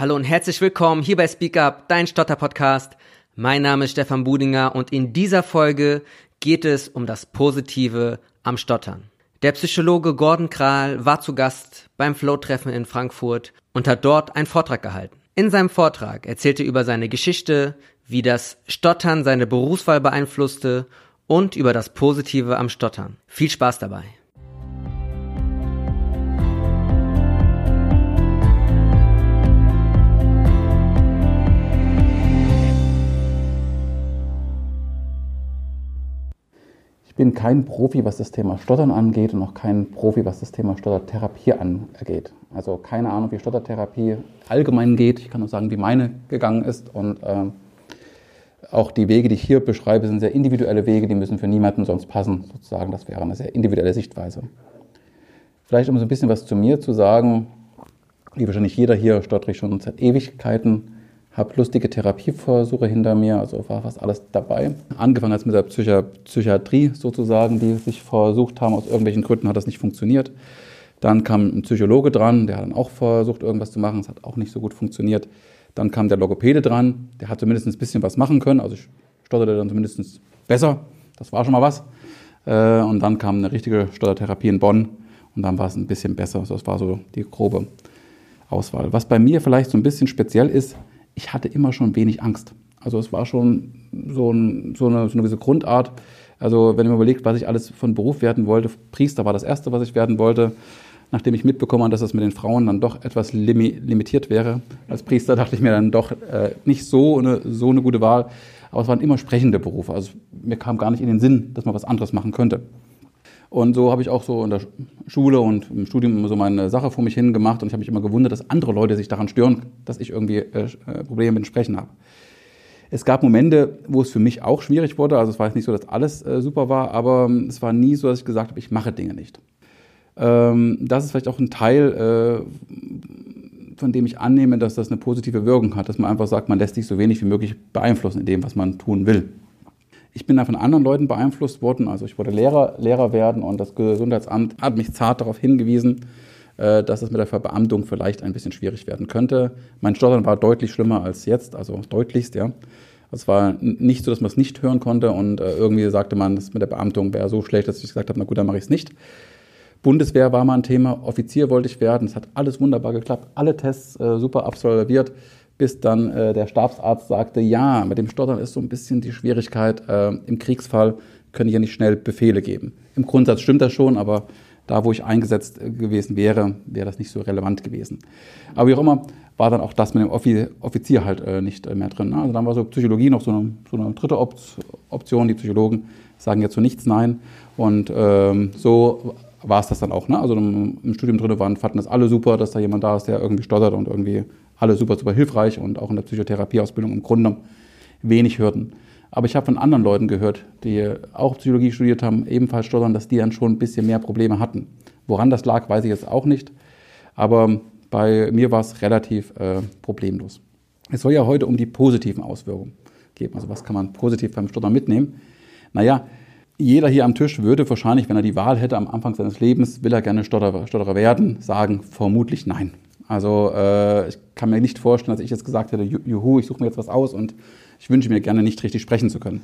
Hallo und herzlich willkommen hier bei Speak Up, dein Stotter-Podcast. Mein Name ist Stefan Budinger und in dieser Folge geht es um das Positive am Stottern. Der Psychologe Gordon Kral war zu Gast beim Flow-Treffen in Frankfurt und hat dort einen Vortrag gehalten. In seinem Vortrag erzählte er über seine Geschichte, wie das Stottern seine Berufswahl beeinflusste und über das Positive am Stottern. Viel Spaß dabei. Bin kein Profi, was das Thema Stottern angeht und auch kein Profi, was das Thema Stottertherapie angeht. Also keine Ahnung, wie Stottertherapie allgemein geht. Ich kann nur sagen, wie meine gegangen ist und äh, auch die Wege, die ich hier beschreibe, sind sehr individuelle Wege, die müssen für niemanden sonst passen, sozusagen. Das wäre eine sehr individuelle Sichtweise. Vielleicht um so ein bisschen was zu mir zu sagen, wie wahrscheinlich jeder hier stottere ich schon seit Ewigkeiten, habe lustige Therapieversuche hinter mir, also war fast alles dabei. Angefangen als mit der Psychi Psychiatrie sozusagen, die sich versucht haben, aus irgendwelchen Gründen hat das nicht funktioniert. Dann kam ein Psychologe dran, der hat dann auch versucht, irgendwas zu machen, es hat auch nicht so gut funktioniert. Dann kam der Logopäde dran, der hat zumindest ein bisschen was machen können, also ich stotterte dann zumindest besser, das war schon mal was. Äh, und dann kam eine richtige Stottertherapie in Bonn und dann war es ein bisschen besser. Das war so die grobe Auswahl. Was bei mir vielleicht so ein bisschen speziell ist, ich hatte immer schon wenig Angst. Also es war schon so, ein, so, eine, so eine gewisse Grundart. Also wenn man überlegt, was ich alles von Beruf werden wollte, Priester war das Erste, was ich werden wollte nachdem ich mitbekommen habe, dass das mit den Frauen dann doch etwas limitiert wäre. Als Priester dachte ich mir dann doch äh, nicht so eine, so eine gute Wahl. Aber es waren immer sprechende Berufe. Also mir kam gar nicht in den Sinn, dass man was anderes machen könnte. Und so habe ich auch so in der Schule und im Studium so meine Sache vor mich hin gemacht und ich habe mich immer gewundert, dass andere Leute sich daran stören, dass ich irgendwie äh, äh, Probleme mit dem Sprechen habe. Es gab Momente, wo es für mich auch schwierig wurde. Also es war jetzt nicht so, dass alles äh, super war, aber ähm, es war nie so, dass ich gesagt habe, ich mache Dinge nicht. Ähm, das ist vielleicht auch ein Teil, äh, von dem ich annehme, dass das eine positive Wirkung hat, dass man einfach sagt, man lässt sich so wenig wie möglich beeinflussen in dem, was man tun will. Ich bin da von anderen Leuten beeinflusst worden, also ich wollte Lehrer, Lehrer werden und das Gesundheitsamt hat mich zart darauf hingewiesen, äh, dass es mit der Verbeamtung vielleicht ein bisschen schwierig werden könnte. Mein Stottern war deutlich schlimmer als jetzt, also deutlichst, ja. Es war nicht so, dass man es nicht hören konnte und äh, irgendwie sagte man, das mit der Beamtung wäre so schlecht, dass ich gesagt habe, na gut, dann mache ich es nicht. Bundeswehr war mal ein Thema, Offizier wollte ich werden. Es hat alles wunderbar geklappt, alle Tests äh, super absolviert, bis dann äh, der Stabsarzt sagte, ja, mit dem Stottern ist so ein bisschen die Schwierigkeit, äh, im Kriegsfall können ich ja nicht schnell Befehle geben. Im Grundsatz stimmt das schon, aber da, wo ich eingesetzt äh, gewesen wäre, wäre das nicht so relevant gewesen. Aber wie auch immer, war dann auch das mit dem Offizier halt äh, nicht äh, mehr drin. Ne? Also dann war so Psychologie noch so eine, so eine dritte Option. Die Psychologen sagen ja zu nichts Nein. Und ähm, so war es das dann auch. Ne? Also im Studium drin waren, fanden das alle super, dass da jemand da ist, der irgendwie stottert und irgendwie alle super, super hilfreich und auch in der Psychotherapieausbildung im Grunde wenig hörten. Aber ich habe von anderen Leuten gehört, die auch Psychologie studiert haben, ebenfalls stottern, dass die dann schon ein bisschen mehr Probleme hatten. Woran das lag, weiß ich jetzt auch nicht. Aber bei mir war es relativ äh, problemlos. Es soll ja heute um die positiven Auswirkungen gehen. Also was kann man positiv beim Stottern mitnehmen? Naja, jeder hier am Tisch würde wahrscheinlich, wenn er die Wahl hätte am Anfang seines Lebens, will er gerne Stotterer werden, sagen vermutlich nein. Also äh, ich kann mir nicht vorstellen, dass ich jetzt gesagt hätte, juhu, ich suche mir jetzt was aus und ich wünsche mir gerne nicht richtig sprechen zu können.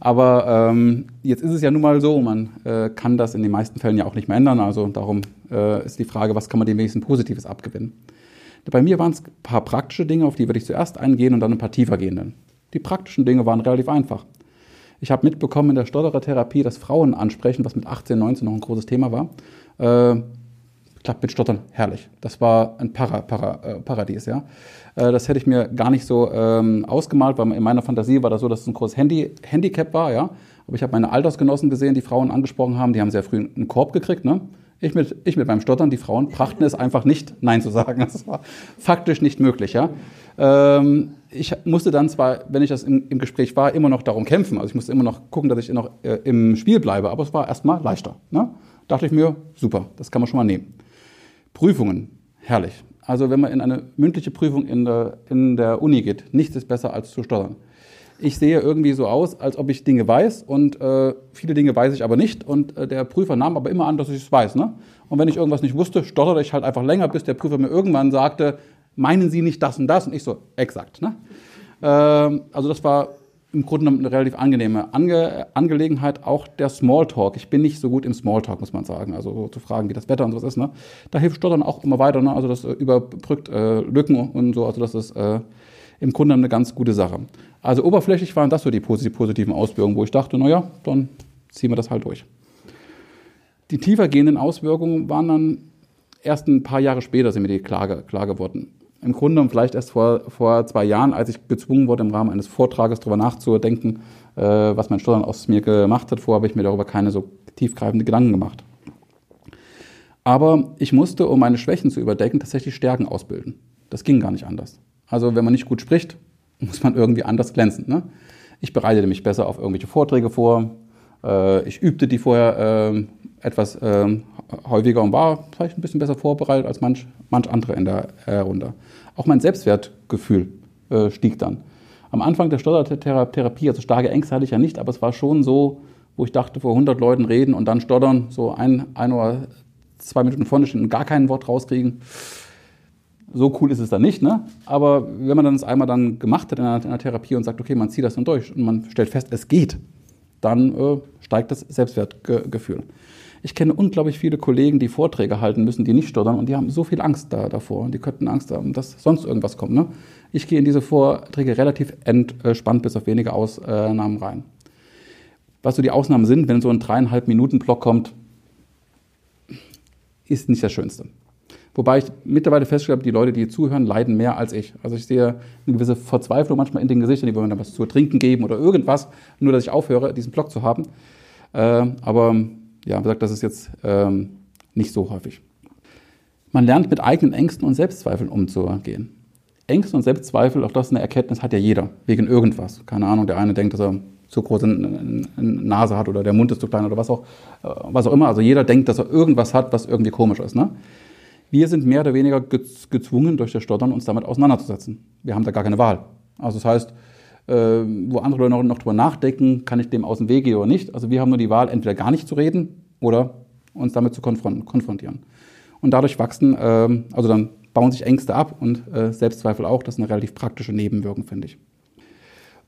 Aber ähm, jetzt ist es ja nun mal so, man äh, kann das in den meisten Fällen ja auch nicht mehr ändern. Also darum äh, ist die Frage, was kann man dem wenigsten Positives abgewinnen. Bei mir waren es ein paar praktische Dinge, auf die würde ich zuerst eingehen und dann ein paar tiefer gehenden. Die praktischen Dinge waren relativ einfach. Ich habe mitbekommen in der Stotterertherapie, dass Frauen ansprechen, was mit 18, 19 noch ein großes Thema war. Äh, klappt mit Stottern herrlich. Das war ein Para, Para, äh, Paradies, ja. Äh, das hätte ich mir gar nicht so ähm, ausgemalt, weil in meiner Fantasie war das so, dass es ein großes Handy, Handicap war, ja. Aber ich habe meine Altersgenossen gesehen, die Frauen angesprochen haben, die haben sehr früh einen Korb gekriegt, ne? Ich mit, ich mit meinem Stottern, die Frauen brachten es einfach nicht, Nein zu sagen. Das war faktisch nicht möglich, ja. Ähm, ich musste dann zwar, wenn ich das im, im, Gespräch war, immer noch darum kämpfen. Also ich musste immer noch gucken, dass ich noch äh, im Spiel bleibe. Aber es war erstmal leichter. Ne? Dachte ich mir, super, das kann man schon mal nehmen. Prüfungen, herrlich. Also wenn man in eine mündliche Prüfung in der, in der Uni geht, nichts ist besser als zu stottern. Ich sehe irgendwie so aus, als ob ich Dinge weiß und äh, viele Dinge weiß ich aber nicht. Und äh, der Prüfer nahm aber immer an, dass ich es weiß. Ne? Und wenn ich irgendwas nicht wusste, stotterte ich halt einfach länger, bis der Prüfer mir irgendwann sagte, meinen Sie nicht das und das? Und ich so, exakt. Ne? Ähm, also das war im Grunde eine relativ angenehme Ange Angelegenheit. Auch der Smalltalk. Ich bin nicht so gut im Smalltalk, muss man sagen. Also so zu fragen, wie das Wetter und sowas ist. Ne? Da hilft Stottern auch immer weiter. Ne? Also das äh, überbrückt äh, Lücken und so. Also das ist äh, im Grunde eine ganz gute Sache. Also oberflächlich waren das so die positiven Auswirkungen, wo ich dachte, naja, dann ziehen wir das halt durch. Die tiefer gehenden Auswirkungen waren dann erst ein paar Jahre später sind mir die klar, klar geworden im Grunde vielleicht erst vor, vor zwei Jahren, als ich gezwungen wurde, im Rahmen eines Vortrages darüber nachzudenken, äh, was mein Stottern aus mir gemacht hat. Vorher habe ich mir darüber keine so tiefgreifenden Gedanken gemacht. Aber ich musste, um meine Schwächen zu überdecken, tatsächlich Stärken ausbilden. Das ging gar nicht anders. Also wenn man nicht gut spricht, muss man irgendwie anders glänzen. Ne? Ich bereitete mich besser auf irgendwelche Vorträge vor. Äh, ich übte die vorher äh, etwas äh, häufiger und war vielleicht ein bisschen besser vorbereitet als manch, manch andere in der äh, Runde. Auch mein Selbstwertgefühl äh, stieg dann. Am Anfang der Stottertherapie, also starke Ängste hatte ich ja nicht, aber es war schon so, wo ich dachte, vor 100 Leuten reden und dann stottern, so ein, ein oder zwei Minuten vorne stehen und gar kein Wort rauskriegen. So cool ist es dann nicht, ne? Aber wenn man dann das einmal dann gemacht hat in einer, in einer Therapie und sagt, okay, man zieht das dann durch und man stellt fest, es geht, dann äh, steigt das Selbstwertgefühl. Ich kenne unglaublich viele Kollegen, die Vorträge halten müssen, die nicht stottern und die haben so viel Angst da, davor und die könnten Angst haben, dass sonst irgendwas kommt. Ne? Ich gehe in diese Vorträge relativ entspannt bis auf wenige Ausnahmen rein. Was so die Ausnahmen sind, wenn so ein dreieinhalb Minuten Block kommt, ist nicht das Schönste. Wobei ich mittlerweile festgestellt habe, die Leute, die zuhören, leiden mehr als ich. Also ich sehe eine gewisse Verzweiflung manchmal in den Gesichtern, die wollen dann was zu trinken geben oder irgendwas, nur dass ich aufhöre, diesen Block zu haben. Äh, aber ja, wie gesagt, das ist jetzt ähm, nicht so häufig. Man lernt mit eigenen Ängsten und Selbstzweifeln umzugehen. Ängste und Selbstzweifel, auch das ist eine Erkenntnis, hat ja jeder, wegen irgendwas. Keine Ahnung, der eine denkt, dass er zu große Nase hat oder der Mund ist zu klein oder was auch, äh, was auch immer. Also jeder denkt, dass er irgendwas hat, was irgendwie komisch ist. Ne? Wir sind mehr oder weniger gezwungen, durch das Stottern uns damit auseinanderzusetzen. Wir haben da gar keine Wahl. Also das heißt, wo andere Leute noch, noch drüber nachdenken, kann ich dem aus dem Weg gehen oder nicht. Also wir haben nur die Wahl, entweder gar nicht zu reden oder uns damit zu konfrontieren. Und dadurch wachsen, äh, also dann bauen sich Ängste ab und äh, Selbstzweifel auch. Das ist eine relativ praktische Nebenwirkung, finde ich.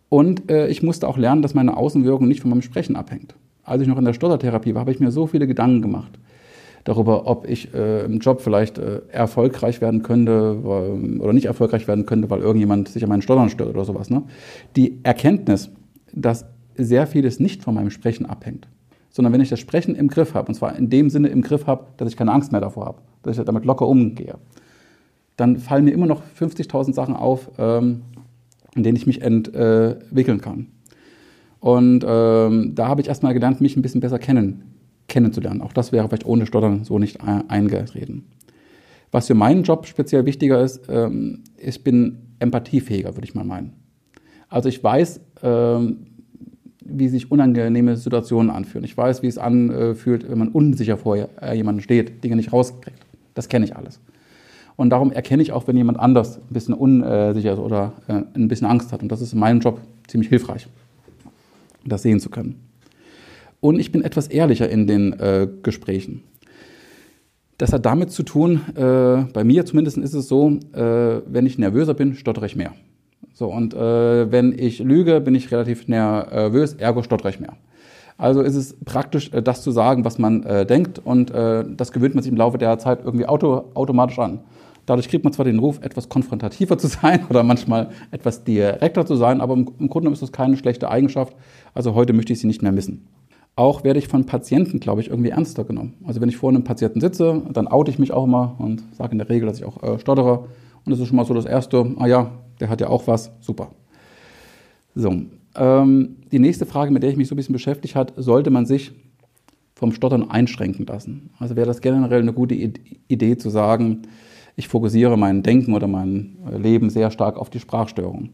Und äh, ich musste auch lernen, dass meine Außenwirkung nicht von meinem Sprechen abhängt. Als ich noch in der Stottertherapie war, habe ich mir so viele Gedanken gemacht darüber, ob ich äh, im Job vielleicht äh, erfolgreich werden könnte weil, oder nicht erfolgreich werden könnte, weil irgendjemand sich an meinen Steuern stört oder sowas. Ne? Die Erkenntnis, dass sehr vieles nicht von meinem Sprechen abhängt, sondern wenn ich das Sprechen im Griff habe, und zwar in dem Sinne im Griff habe, dass ich keine Angst mehr davor habe, dass ich damit locker umgehe, dann fallen mir immer noch 50.000 Sachen auf, ähm, in denen ich mich entwickeln kann. Und ähm, da habe ich erstmal gelernt, mich ein bisschen besser kennen kennenzulernen. Auch das wäre vielleicht ohne Stottern so nicht eingereden. Was für meinen Job speziell wichtiger ist, ähm, ich bin empathiefähiger, würde ich mal meinen. Also ich weiß, ähm, wie sich unangenehme Situationen anfühlen. Ich weiß, wie es anfühlt, wenn man unsicher vor jemandem steht, Dinge nicht rauskriegt. Das kenne ich alles. Und darum erkenne ich auch, wenn jemand anders ein bisschen unsicher ist oder äh, ein bisschen Angst hat. Und das ist in meinem Job ziemlich hilfreich, das sehen zu können und ich bin etwas ehrlicher in den äh, Gesprächen. Das hat damit zu tun, äh, bei mir zumindest ist es so, äh, wenn ich nervöser bin, stottere ich mehr. So, und äh, wenn ich lüge, bin ich relativ nervös, ergo stottere ich mehr. Also ist es praktisch, äh, das zu sagen, was man äh, denkt, und das gewöhnt man sich im Laufe der Zeit irgendwie auto, automatisch an. Dadurch kriegt man zwar den Ruf, etwas konfrontativer zu sein oder manchmal etwas direkter zu sein, aber im, im Grunde ist das keine schlechte Eigenschaft. Also heute möchte ich sie nicht mehr missen auch werde ich von Patienten, glaube ich, irgendwie ernster genommen. Also wenn ich vor einem Patienten sitze, dann oute ich mich auch immer und sage in der Regel, dass ich auch äh, stottere. Und das ist schon mal so das Erste, ah ja, der hat ja auch was, super. So, ähm, die nächste Frage, mit der ich mich so ein bisschen beschäftigt hat, sollte man sich vom Stottern einschränken lassen? Also wäre das generell eine gute Idee zu sagen, ich fokussiere mein Denken oder mein äh, Leben sehr stark auf die Sprachstörung.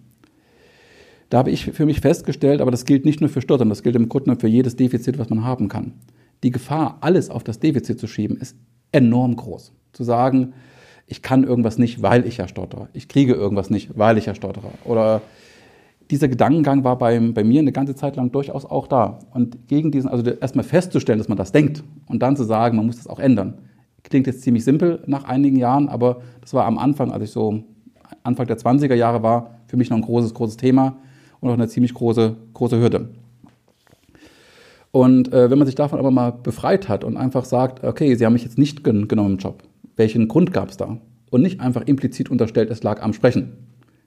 Da habe ich für mich festgestellt, aber das gilt nicht nur für Stottern, das gilt im Grunde für jedes Defizit, was man haben kann. Die Gefahr, alles auf das Defizit zu schieben, ist enorm groß. Zu sagen, ich kann irgendwas nicht, weil ich ja stottere. Ich kriege irgendwas nicht, weil ich ja stottere. Oder dieser Gedankengang war bei, bei mir eine ganze Zeit lang durchaus auch da. Und gegen diesen, also erstmal festzustellen, dass man das denkt und dann zu sagen, man muss das auch ändern. Klingt jetzt ziemlich simpel nach einigen Jahren, aber das war am Anfang, als ich so Anfang der 20er Jahre war für mich noch ein großes, großes Thema und auch eine ziemlich große, große Hürde. Und äh, wenn man sich davon aber mal befreit hat und einfach sagt, okay, Sie haben mich jetzt nicht gen genommen im Job, welchen Grund gab es da? Und nicht einfach implizit unterstellt, es lag am Sprechen,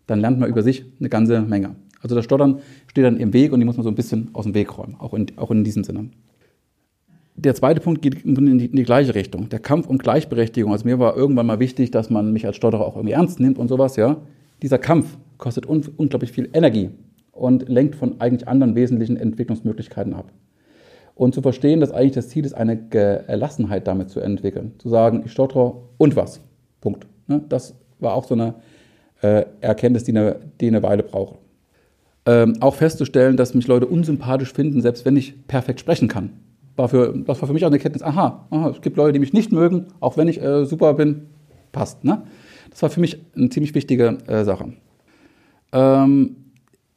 dann lernt man über sich eine ganze Menge. Also das Stottern steht dann im Weg und die muss man so ein bisschen aus dem Weg räumen, auch in, auch in diesem Sinne. Der zweite Punkt geht in die, in die, gleiche Richtung. Der Kampf um Gleichberechtigung. Also mir war irgendwann mal wichtig, dass man mich als Stotterer auch irgendwie ernst nimmt und sowas, ja. Dieser Kampf kostet un unglaublich viel Energie und lenkt von eigentlich anderen wesentlichen Entwicklungsmöglichkeiten ab und zu verstehen, dass eigentlich das Ziel ist, eine Gelassenheit damit zu entwickeln. Zu sagen, ich stottere und was. Punkt. Ne? Das war auch so eine äh, Erkenntnis, die eine, Weile braucht. Ähm, auch festzustellen, dass mich Leute unsympathisch finden, selbst wenn ich perfekt sprechen kann. War für, das war für mich auch eine Erkenntnis, aha, aha, es gibt Leute, die mich nicht mögen, auch wenn ich äh, super bin, passt. Ne? Das war für mich eine ziemlich wichtige äh, Sache. Ähm,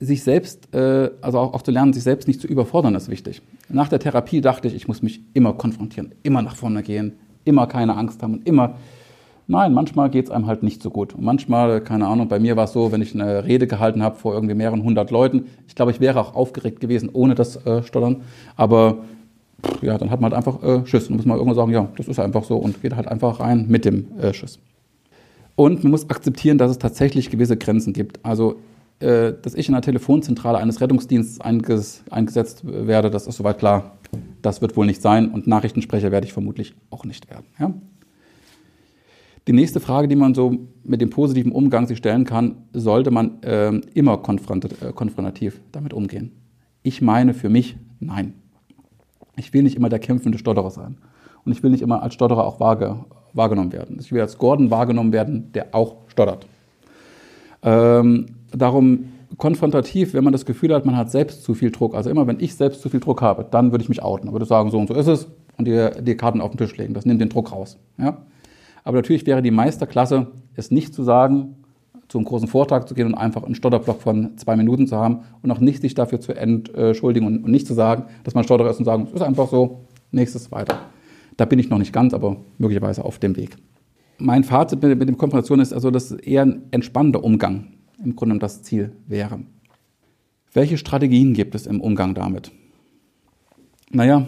sich selbst, äh, also auch, auch zu lernen, sich selbst nicht zu überfordern, ist wichtig. Nach der Therapie dachte ich, ich muss mich immer konfrontieren, immer nach vorne gehen, immer keine Angst haben und immer. Nein, manchmal geht es einem halt nicht so gut. Und manchmal, keine Ahnung, bei mir war es so, wenn ich eine Rede gehalten habe vor irgendwie mehreren hundert Leuten, ich glaube, ich wäre auch aufgeregt gewesen ohne das äh, Stottern. Aber ja, dann hat man halt einfach äh, Schiss. Und muss man irgendwann sagen, ja, das ist einfach so und geht halt einfach rein mit dem äh, Schiss. Und man muss akzeptieren, dass es tatsächlich gewisse Grenzen gibt. Also äh, dass ich in der Telefonzentrale eines Rettungsdienstes einges eingesetzt werde, das ist soweit klar. Das wird wohl nicht sein und Nachrichtensprecher werde ich vermutlich auch nicht werden. Ja? Die nächste Frage, die man so mit dem positiven Umgang sich stellen kann, sollte man äh, immer äh, konfrontativ damit umgehen? Ich meine für mich, nein. Ich will nicht immer der kämpfende Stotterer sein. Und ich will nicht immer als Stotterer auch wahrge wahrgenommen werden. Ich will als Gordon wahrgenommen werden, der auch stottert. Ähm, darum konfrontativ, wenn man das Gefühl hat, man hat selbst zu viel Druck. Also immer, wenn ich selbst zu viel Druck habe, dann würde ich mich outen. Dann würde ich sagen, so und so ist es und die, die Karten auf den Tisch legen. Das nimmt den Druck raus. Ja? Aber natürlich wäre die Meisterklasse, es nicht zu sagen, zu einem großen Vortrag zu gehen und einfach einen Stotterblock von zwei Minuten zu haben und auch nicht sich dafür zu entschuldigen und, nicht zu sagen, dass man Stotterer ist und sagen, es ist einfach so, nächstes weiter. Da bin ich noch nicht ganz, aber möglicherweise auf dem Weg. Mein Fazit mit, mit dem Konfrontation ist also, das ist eher ein entspannter Umgang im Grunde das Ziel wäre. Welche Strategien gibt es im Umgang damit? Naja,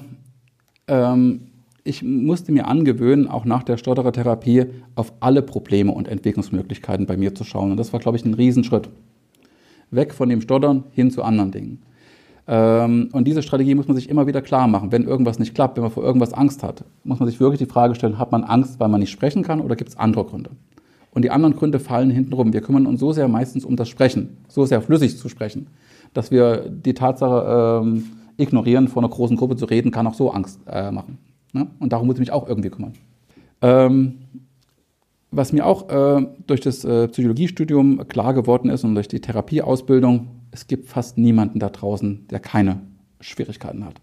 ähm, ich musste mir angewöhnen, auch nach der Stotterertherapie auf alle Probleme und Entwicklungsmöglichkeiten bei mir zu schauen. Und das war, glaube ich, ein Riesenschritt. Weg von dem Stottern hin zu anderen Dingen. Ähm, und diese Strategie muss man sich immer wieder klar machen. Wenn irgendwas nicht klappt, wenn man vor irgendwas Angst hat, muss man sich wirklich die Frage stellen, hat man Angst, weil man nicht sprechen kann oder gibt es andere Gründe? Und die anderen Gründe fallen hintenrum. Wir kümmern uns so sehr meistens um das Sprechen, so sehr flüssig zu sprechen, dass wir die Tatsache ähm, ignorieren, vor einer großen Gruppe zu reden, kann auch so Angst äh, machen. Ne? Und darum muss ich mich auch irgendwie kümmern. Ähm, was mir auch äh, durch das äh, Psychologiestudium klar geworden ist und durch die Therapieausbildung, es gibt fast niemanden da draußen, der keine Schwierigkeiten hat.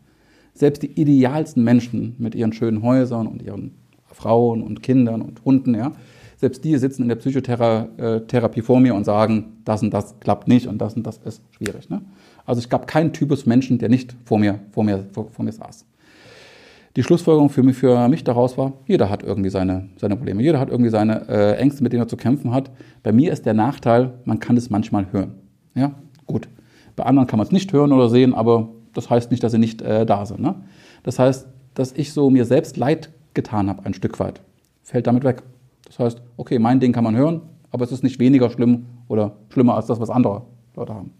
Selbst die idealsten Menschen mit ihren schönen Häusern und ihren Frauen und Kindern und Hunden, ja, selbst die sitzen in der Psychotherapie vor mir und sagen, das und das klappt nicht und das und das ist schwierig. Ne? Also es gab keinen Typus Menschen, der nicht vor mir, vor mir, vor, vor mir saß. Die Schlussfolgerung für mich, für mich daraus war, jeder hat irgendwie seine, seine Probleme, jeder hat irgendwie seine äh, Ängste, mit denen er zu kämpfen hat. Bei mir ist der Nachteil, man kann es manchmal hören. Ja, gut. Bei anderen kann man es nicht hören oder sehen, aber das heißt nicht, dass sie nicht äh, da sind. Ne? Das heißt, dass ich so mir selbst Leid getan habe, ein Stück weit, fällt damit weg. Das heißt, okay, mein Ding kann man hören, aber es ist nicht weniger schlimm oder schlimmer als das, was andere Leute haben.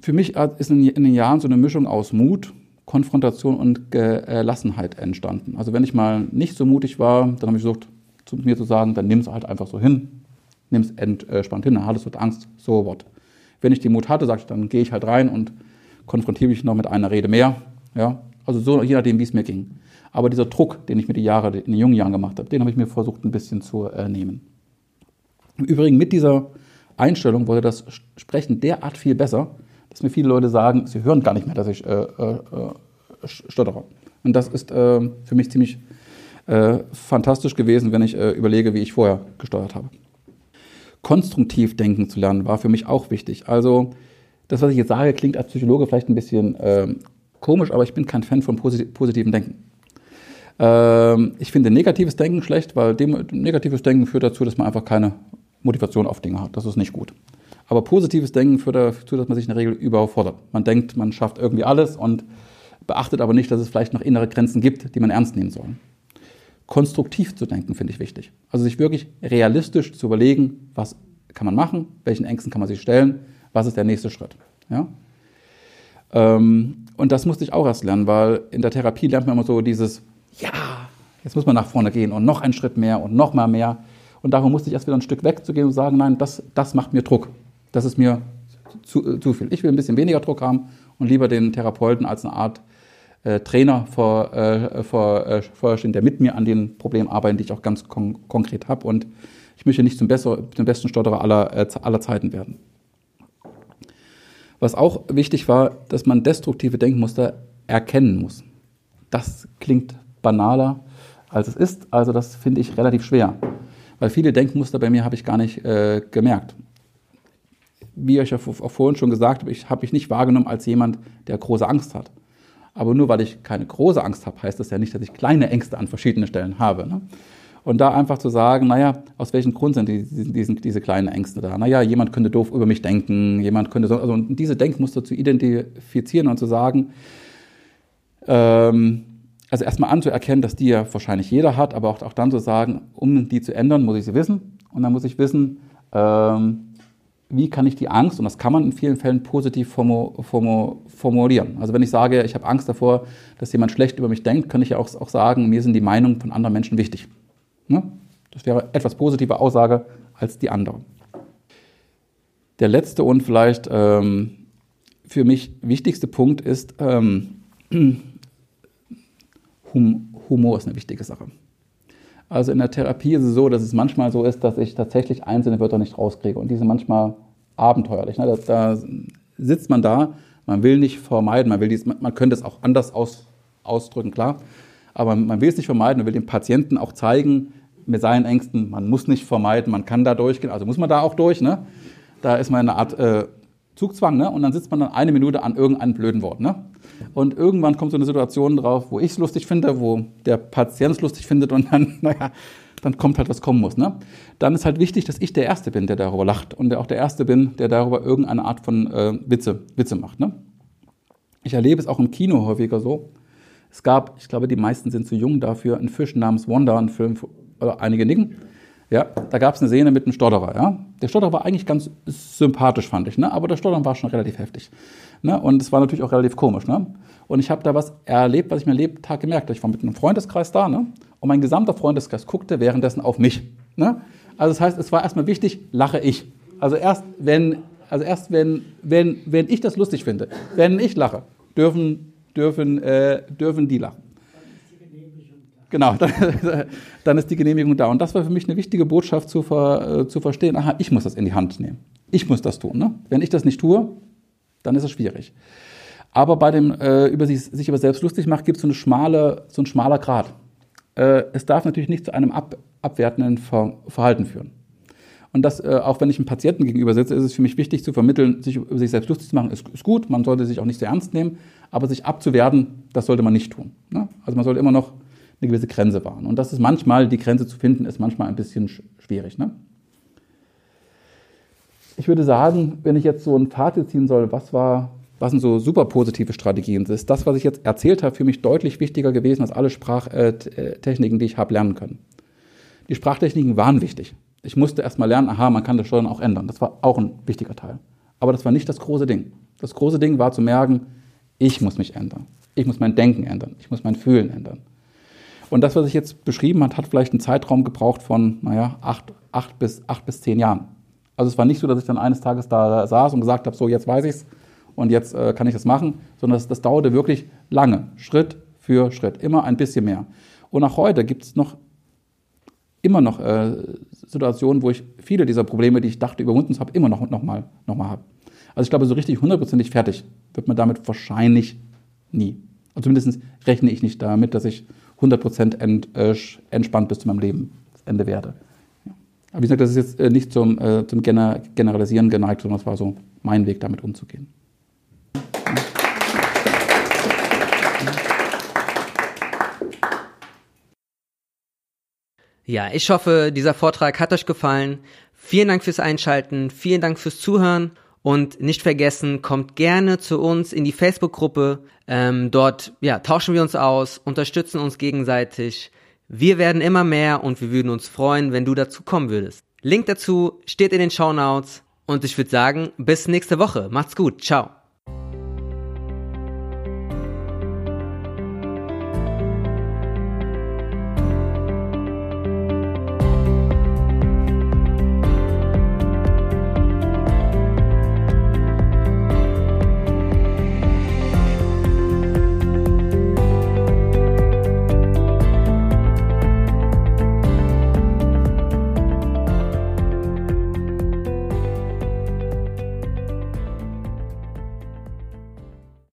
Für mich ist in den Jahren so eine Mischung aus Mut, Konfrontation und Gelassenheit entstanden. Also wenn ich mal nicht so mutig war, dann habe ich versucht, zu mir zu sagen, dann nimm es halt einfach so hin, nimm es entspannt hin, dann hattest du Angst, so what. Wenn ich die Mut hatte, sagte ich, dann gehe ich halt rein und konfrontiere mich noch mit einer Rede mehr. Ja? Also so, je nachdem, wie es mir ging. Aber dieser Druck, den ich mir die Jahre, in den jungen Jahren gemacht habe, den habe ich mir versucht, ein bisschen zu äh, nehmen. Im Übrigen mit dieser Einstellung wurde das Sprechen derart viel besser, dass mir viele Leute sagen, sie hören gar nicht mehr, dass ich äh, äh, äh stottere. Und das ist äh, für mich ziemlich äh, fantastisch gewesen, wenn ich überlege, wie ich vorher gesteuert habe. Konstruktiv denken zu lernen war für mich auch wichtig. Also das, was ich jetzt sage, klingt als Psychologe vielleicht ein bisschen komisch, aber ich bin kein Fan von posit positiven Denken. Ähm, ich finde negatives Denken schlecht, weil negatives Denken führt dazu, dass man einfach keine Motivation auf Dinge hat. Das ist nicht gut. Aber positives Denken führt dazu, dass man sich in der Regel überfordert. Man denkt, man schafft irgendwie alles und beachtet aber nicht, dass es vielleicht noch innere Grenzen gibt, die man ernst nehmen soll. Konstruktiv zu denken finde ich wichtig. Also sich wirklich realistisch zu überlegen, was kann man machen, welchen Ängsten kann man sich stellen, was ist der nächste Schritt. Ja? Ähm, und das musste ich auch erst lernen, weil in der Therapie lernt man immer so dieses, ja, jetzt muss man nach vorne gehen und noch einen Schritt mehr und noch mal mehr. Und darum musste ich erst wieder ein Stück wegzugehen und sagen, nein, das, das macht mir Druck. Das ist mir zu, äh, zu viel. Ich will ein bisschen weniger Druck haben und lieber den Therapeuten als eine Art äh, Trainer vor, äh, vor, äh, vorstehen, der mit mir an den Problemen arbeitet, die ich auch ganz kon konkret habe. Und ich möchte nicht zum, besser, zum besten Stotterer aller, äh, aller Zeiten werden. Was auch wichtig war, dass man destruktive Denkmuster erkennen muss. Das klingt banaler, als es ist. Also das finde ich relativ schwer. Weil viele Denkmuster bei mir habe ich gar nicht äh, gemerkt wie ich ja auch vorhin schon gesagt habe, ich habe mich nicht wahrgenommen als jemand, der große Angst hat. Aber nur weil ich keine große Angst habe, heißt das ja nicht, dass ich kleine Ängste an verschiedenen Stellen habe. Ne? Und da einfach zu sagen, naja, aus welchem Grund sind die, diese, diese kleinen Ängste da? Naja, jemand könnte doof über mich denken, jemand könnte so, also diese Denkmuster zu identifizieren und zu sagen, ähm, also erstmal anzuerkennen, dass die ja wahrscheinlich jeder hat, aber auch, auch dann zu sagen, um die zu ändern, muss ich sie wissen. Und dann muss ich wissen, ähm, wie kann ich die Angst, und das kann man in vielen Fällen positiv formulieren. Also wenn ich sage, ich habe Angst davor, dass jemand schlecht über mich denkt, kann ich ja auch, auch sagen, mir sind die Meinungen von anderen Menschen wichtig. Ne? Das wäre etwas positive Aussage als die andere. Der letzte und vielleicht ähm, für mich wichtigste Punkt ist, ähm, Humor ist eine wichtige Sache. Also in der Therapie ist es so, dass es manchmal so ist, dass ich tatsächlich einzelne Wörter nicht rauskriege. Und die sind manchmal abenteuerlich. Ne? Da, da, sitzt man da, man will nicht vermeiden, man, will dies, man könnte es auch anders aus, ausdrücken, klar. Aber man will es nicht vermeiden, man will dem Patienten auch zeigen, mit seinen Ängsten, man muss nicht vermeiden, man kann da durchgehen, also muss man da auch durch. Ne? Da ist man eine Art äh, Zugzwang ne? und dann sitzt man dann eine Minute an irgendeinem blöden Wort. Ne? Und irgendwann kommt so eine Situation drauf, wo ich es lustig finde, wo der Patient es lustig findet und dann, naja, dann kommt halt, was kommen muss. Ne? Dann ist halt wichtig, dass ich der Erste bin, der darüber lacht und der auch der Erste bin, der darüber irgendeine Art von äh, Witze, Witze macht. Ne? Ich erlebe es auch im Kino häufiger so. Es gab, ich glaube, die meisten sind zu jung dafür, einen Fisch namens Wanda, ein Film, oder einige nicken. Ja, da gab es eine Szene mit einem Stotterer. Ja? Der Stotterer war eigentlich ganz sympathisch, fand ich, ne? aber der Stottern war schon relativ heftig. Ne? Und es war natürlich auch relativ komisch. Ne? Und ich habe da was erlebt, was ich mir Lebtag gemerkt habe. Ich war mit einem Freundeskreis da ne? und mein gesamter Freundeskreis guckte währenddessen auf mich. Ne? Also das heißt, es war erstmal wichtig, lache ich. Also erst wenn, also erst wenn, wenn, wenn ich das lustig finde, wenn ich lache, dürfen, dürfen, äh, dürfen die lachen. Genau, dann, dann, ist die Genehmigung da. Und das war für mich eine wichtige Botschaft zu, ver, äh, zu verstehen. Aha, ich muss das in die Hand nehmen. Ich muss das tun. Ne? Wenn ich das nicht tue, dann ist es schwierig. Aber bei dem äh, über sich, sich über selbst lustig macht, gibt es so, eine schmale, so ein schmaler Grad. Äh, es darf natürlich nicht zu einem ab, abwertenden Ver, Verhalten führen. Und das, äh, auch wenn ich einem Patienten gegenüber sitze, ist es für mich wichtig zu vermitteln, sich über sich selbst lustig zu machen, ist, ist gut. Man sollte sich auch nicht sehr ernst nehmen, aber sich abzuwerten, das sollte man nicht tun. Ne? Also man sollte immer noch eine gewisse Grenze wahren. Und das ist manchmal, die Grenze zu finden, ist manchmal ein bisschen schwierig. Ne? Ich würde sagen, wenn ich jetzt so ein Fazit ziehen soll, was war, was sind so super positive Strategien? Ist das, was ich jetzt erzählt habe, für mich deutlich wichtiger gewesen als alle Sprachtechniken, die ich habe lernen können. Die Sprachtechniken waren wichtig. Ich musste erstmal lernen, aha, man kann das Steuern auch ändern. Das war auch ein wichtiger Teil. Aber das war nicht das große Ding. Das große Ding war zu merken, ich muss mich ändern. Ich muss mein Denken ändern. Ich muss mein Fühlen ändern. Und das, was ich jetzt beschrieben habe, hat vielleicht einen Zeitraum gebraucht von, naja, acht, acht, bis, acht bis zehn Jahren. Also es war nicht so, dass ich dann eines Tages da saß und gesagt habe, so jetzt weiß ich's und jetzt äh, kann ich das machen, sondern das, das dauerte wirklich lange, Schritt für Schritt, immer ein bisschen mehr. Und auch heute gibt es noch immer noch äh, Situationen, wo ich viele dieser Probleme, die ich dachte überwunden habe, immer noch, noch mal, noch mal habe. Also ich glaube, so richtig hundertprozentig fertig wird man damit wahrscheinlich nie. Also zumindest rechne ich nicht damit, dass ich 100% ent, äh, entspannt bis zu meinem Lebensende werde. Aber wie gesagt, das ist jetzt äh, nicht zum, äh, zum Generalisieren geneigt, sondern das war so mein Weg, damit umzugehen. Ja, ich hoffe, dieser Vortrag hat euch gefallen. Vielen Dank fürs Einschalten, vielen Dank fürs Zuhören und nicht vergessen, kommt gerne zu uns in die Facebook-Gruppe. Ähm, dort ja, tauschen wir uns aus, unterstützen uns gegenseitig. Wir werden immer mehr und wir würden uns freuen, wenn du dazu kommen würdest. Link dazu steht in den Show Notes und ich würde sagen, bis nächste Woche. Macht's gut. Ciao.